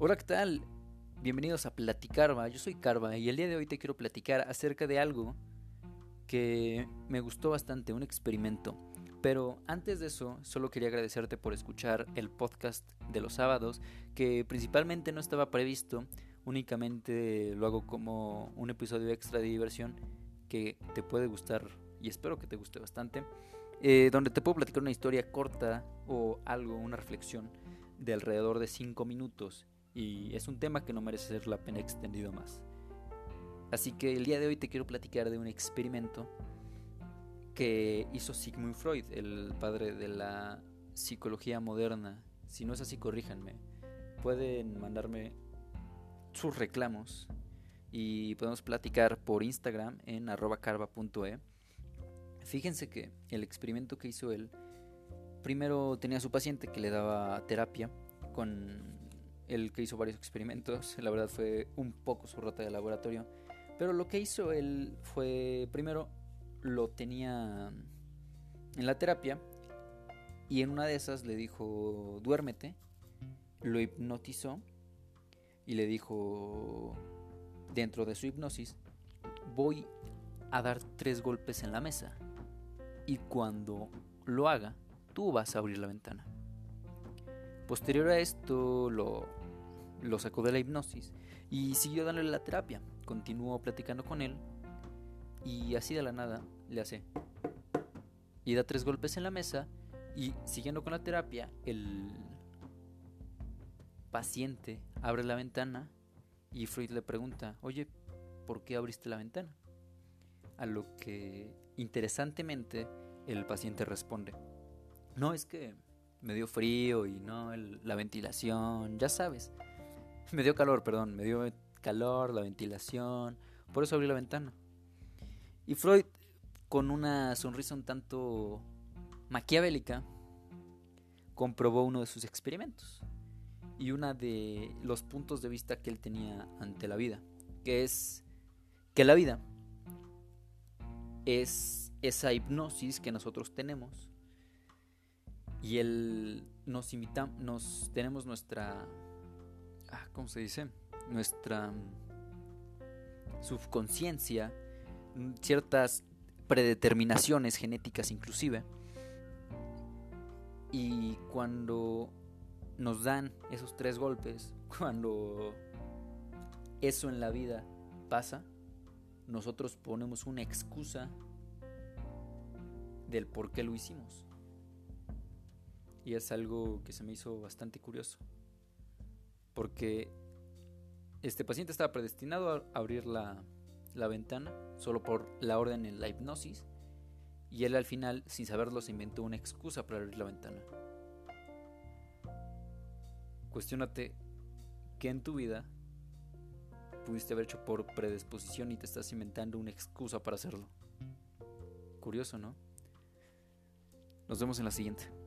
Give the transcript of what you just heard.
Hola, ¿qué tal? Bienvenidos a Platicarva. Yo soy Carva y el día de hoy te quiero platicar acerca de algo que me gustó bastante, un experimento. Pero antes de eso, solo quería agradecerte por escuchar el podcast de los sábados, que principalmente no estaba previsto, únicamente lo hago como un episodio extra de diversión que te puede gustar y espero que te guste bastante, eh, donde te puedo platicar una historia corta o algo, una reflexión de alrededor de 5 minutos y es un tema que no merece ser la pena extendido más. Así que el día de hoy te quiero platicar de un experimento que hizo Sigmund Freud, el padre de la psicología moderna. Si no es así, corríjanme. Pueden mandarme sus reclamos y podemos platicar por Instagram en carva.e. Fíjense que el experimento que hizo él, primero tenía a su paciente que le daba terapia con el que hizo varios experimentos, la verdad fue un poco su rota de laboratorio, pero lo que hizo él fue, primero, lo tenía en la terapia y en una de esas le dijo, duérmete, lo hipnotizó y le dijo, dentro de su hipnosis, voy a dar tres golpes en la mesa y cuando lo haga, tú vas a abrir la ventana. Posterior a esto lo lo sacó de la hipnosis y siguió dándole la terapia. Continuó platicando con él y así de la nada le hace y da tres golpes en la mesa y siguiendo con la terapia el paciente abre la ventana y Freud le pregunta, oye, ¿por qué abriste la ventana? A lo que interesantemente el paciente responde, no es que me dio frío y no la ventilación, ya sabes. Me dio calor, perdón, me dio calor, la ventilación, por eso abrí la ventana. Y Freud, con una sonrisa un tanto maquiavélica, comprobó uno de sus experimentos y uno de los puntos de vista que él tenía ante la vida, que es que la vida es esa hipnosis que nosotros tenemos y él nos invita, nos tenemos nuestra ¿cómo se dice? Nuestra subconsciencia, ciertas predeterminaciones genéticas inclusive. Y cuando nos dan esos tres golpes, cuando eso en la vida pasa, nosotros ponemos una excusa del por qué lo hicimos. Y es algo que se me hizo bastante curioso porque este paciente estaba predestinado a abrir la, ventana solo por la orden en la hipnosis y él al final, sin saberlo, se inventó una excusa para abrir la ventana. Cuestiónate qué en tu vida pudiste haber hecho por predisposición y te estás inventando una excusa para hacerlo. Curioso, ¿no? Nos vemos en la siguiente.